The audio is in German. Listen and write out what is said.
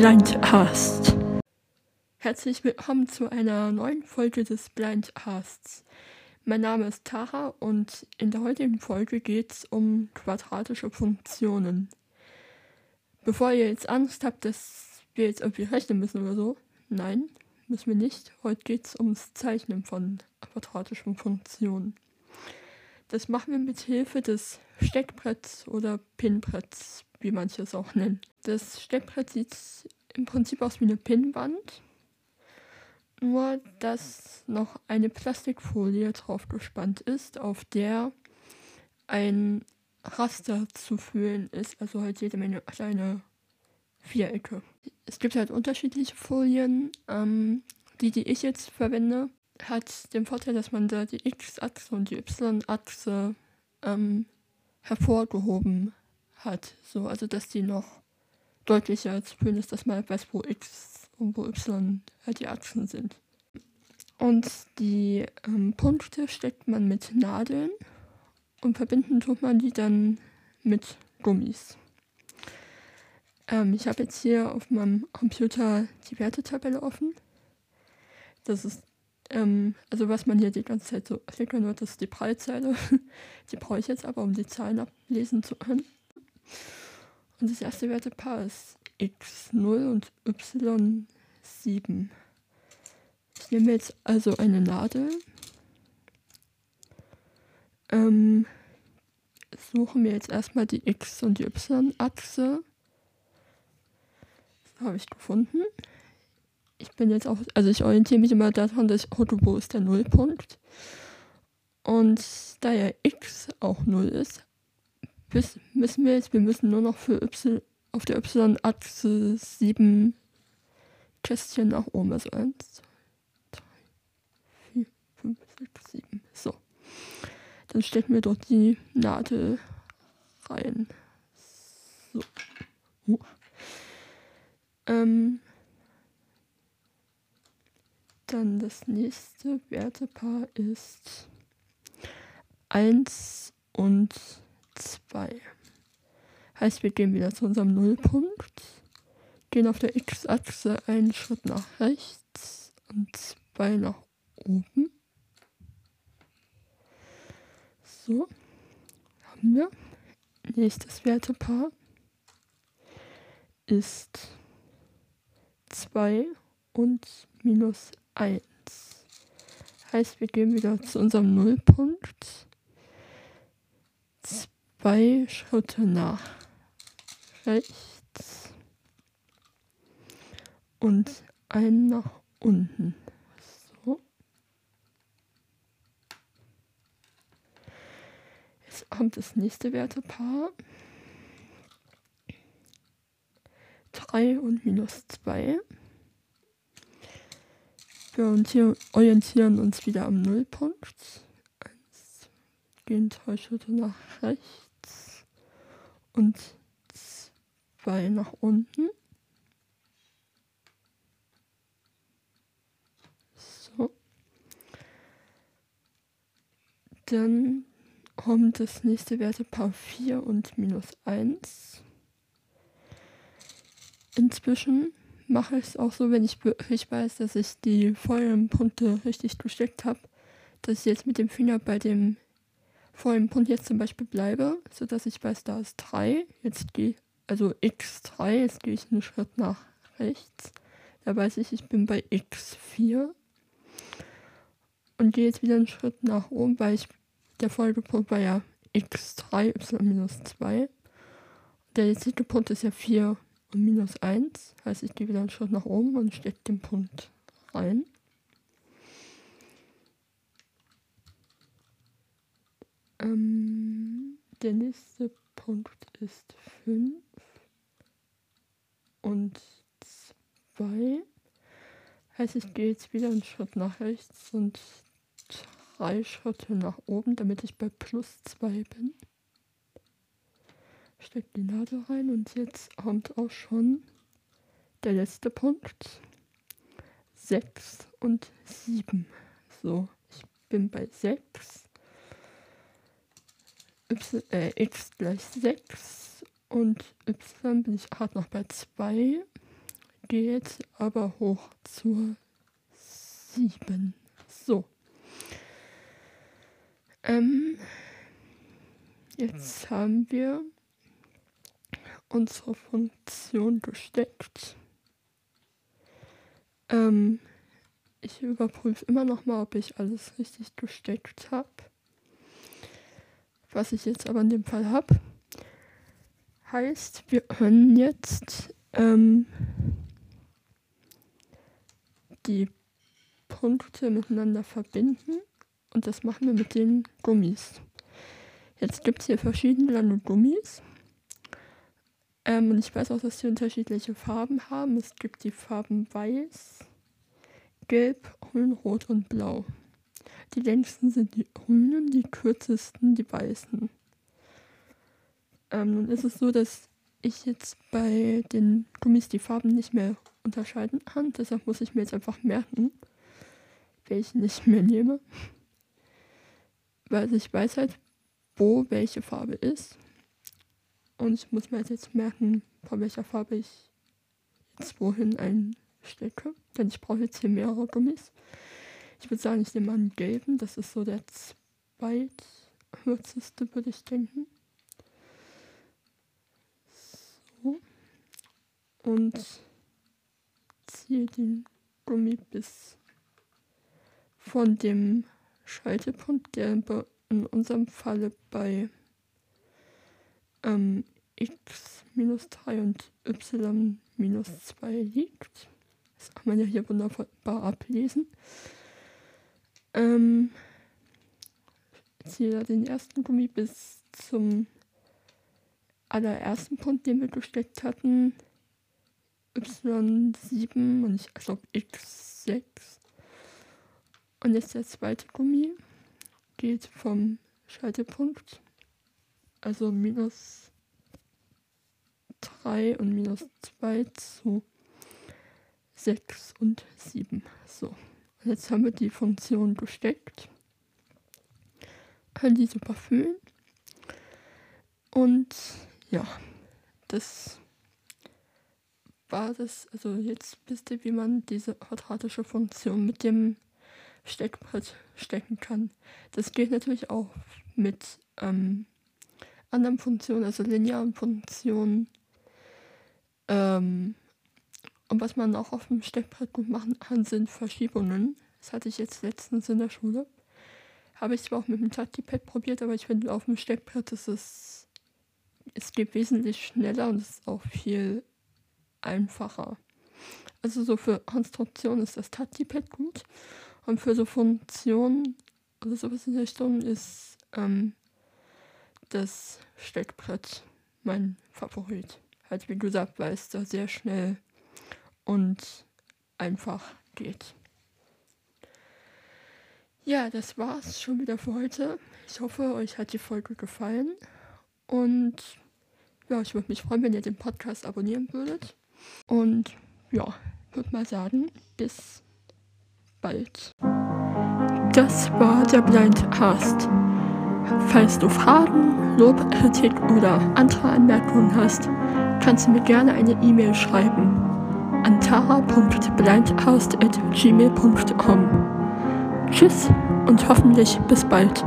Blindcast. Herzlich willkommen zu einer neuen Folge des Blindcasts. Mein Name ist Tara und in der heutigen Folge geht es um quadratische Funktionen. Bevor ihr jetzt Angst habt, dass wir jetzt irgendwie rechnen müssen oder so, nein, müssen wir nicht. Heute geht es ums Zeichnen von quadratischen Funktionen. Das machen wir mit Hilfe des Steckbretts oder Pinbretts, wie manche es auch nennen. Das Steckbrett sieht im Prinzip aus wie eine Pinnwand, nur dass noch eine Plastikfolie drauf gespannt ist, auf der ein Raster zu fühlen ist, also halt jede Menge kleine Vierecke. Es gibt halt unterschiedliche Folien. Ähm, die, die ich jetzt verwende, hat den Vorteil, dass man da die X-Achse und die Y-Achse ähm, hervorgehoben hat. So, also dass die noch deutlicher zu fühlen ist, dass man weiß, wo X und wo Y halt die Achsen sind. Und die ähm, Punkte steckt man mit Nadeln und verbinden tut man die dann mit Gummis. Ähm, ich habe jetzt hier auf meinem Computer die Wertetabelle offen. Das ist ähm, also was man hier die ganze Zeit so klicken wird, ist die Preiszeile. die brauche ich jetzt aber, um die Zahlen ablesen zu können. Und das erste Wertepaar ist x0 und y7. Ich nehme jetzt also eine Nadel. Ähm, suche mir jetzt erstmal die x- und die y-Achse. Das habe ich gefunden ich bin jetzt auch, also ich orientiere mich immer daran, dass wo ist der Nullpunkt. Und da ja x auch 0 ist, müssen wir jetzt, wir müssen nur noch für y auf der y-Achse 7 Kästchen nach oben. Also 1, 2, 3, 4, 5, 6, 7. So. Dann stecken wir dort die Nadel rein. So. Uh. Ähm, dann das nächste Wertepaar ist 1 und 2. Heißt, wir gehen wieder zu unserem Nullpunkt, gehen auf der x-Achse einen Schritt nach rechts und zwei nach oben. So, haben wir. Nächstes Wertepaar ist 2 und minus 1. Heißt, wir gehen wieder zu unserem Nullpunkt. Zwei Schritte nach rechts und einen nach unten. So. Jetzt kommt das nächste Wertepaar. 3 und minus 2. Wir orientieren uns wieder am Nullpunkt. Eins, gehen drei Schritte nach rechts und zwei nach unten. So. Dann kommt das nächste Wertepaar 4 und minus 1. Inzwischen mache ich es auch so, wenn ich wirklich weiß, dass ich die vollen Punkte richtig gesteckt habe, dass ich jetzt mit dem Finger bei dem vollen Punkt jetzt zum Beispiel bleibe, sodass ich weiß, da ist 3. Jetzt gehe also x3, jetzt gehe ich einen Schritt nach rechts. Da weiß ich, ich bin bei x4. Und gehe jetzt wieder einen Schritt nach oben, weil ich der Folgepunkt war ja x3, y-2. Der jetzige Punkt ist ja 4 und minus 1 heißt, ich gehe wieder einen Schritt nach oben und stecke den Punkt rein. Ähm, der nächste Punkt ist 5 und 2. Heißt, ich gehe jetzt wieder einen Schritt nach rechts und drei Schritte nach oben, damit ich bei plus 2 bin stecke die Nadel rein und jetzt kommt auch schon der letzte Punkt. 6 und 7. So, ich bin bei 6. Y, äh, x gleich 6 und y bin ich gerade noch bei 2. gehe jetzt aber hoch zur 7. So. Ähm, jetzt haben wir unsere Funktion gesteckt. Ähm, ich überprüfe immer noch mal, ob ich alles richtig gesteckt habe. Was ich jetzt aber in dem Fall habe, heißt, wir können jetzt ähm, die Punkte miteinander verbinden und das machen wir mit den Gummis. Jetzt gibt es hier verschiedene Gummis. Ähm, und ich weiß auch, dass sie unterschiedliche Farben haben. Es gibt die Farben Weiß, Gelb, Grün, Rot und Blau. Die längsten sind die grünen, die kürzesten die weißen. Ähm, nun ist es so, dass ich jetzt bei den Gummis die Farben nicht mehr unterscheiden kann. Deshalb muss ich mir jetzt einfach merken, welche ich mehr nehme. Weil ich weiß halt, wo welche Farbe ist. Und ich muss mir halt jetzt merken, von welcher Farbe ich jetzt wohin einstecke. Denn ich brauche jetzt hier mehrere Gummis. Ich würde sagen, ich nehme mal einen gelben. Das ist so der zweitkürzeste, würde ich denken. So. Und ziehe den Gummi bis von dem Schaltepunkt, der in unserem Falle bei ähm, x minus 3 und y minus 2 liegt. Das kann man ja hier wunderbar ablesen. Ähm, ziehe da den ersten Gummi bis zum allerersten Punkt, den wir gesteckt hatten. Y7 und ich glaube X6. Und jetzt der zweite Gummi geht vom Schaltepunkt, also minus 3 und minus 2 zu 6 und 7. So, jetzt haben wir die Funktion gesteckt. Können die super füllen. Und ja, das war das. Also jetzt wisst ihr, wie man diese quadratische Funktion mit dem Steckbrett stecken kann. Das geht natürlich auch mit ähm, anderen Funktionen, also linearen Funktionen. Ähm, und was man auch auf dem Steckbrett gut machen kann, sind Verschiebungen. Das hatte ich jetzt letztens in der Schule. Habe ich zwar auch mit dem Touchy-Pad probiert, aber ich finde auf dem Steckbrett ist es, es geht wesentlich schneller und es ist auch viel einfacher. Also so für Konstruktion ist das Touchy-Pad gut. Und für so Funktionen oder sowas in der Richtung ist ähm, das Steckbrett mein Favorit. Halt wie gesagt, weil es da sehr schnell und einfach geht. Ja, das war's schon wieder für heute. Ich hoffe, euch hat die Folge gefallen. Und ja, ich würde mich freuen, wenn ihr den Podcast abonnieren würdet. Und ja, würde mal sagen, bis bald. Das war der Blindcast. Falls du Fragen, Lob, Kritik oder andere Anmerkungen hast, kannst du mir gerne eine E-Mail schreiben an tara.blindcast.gmail.com. Tschüss und hoffentlich bis bald.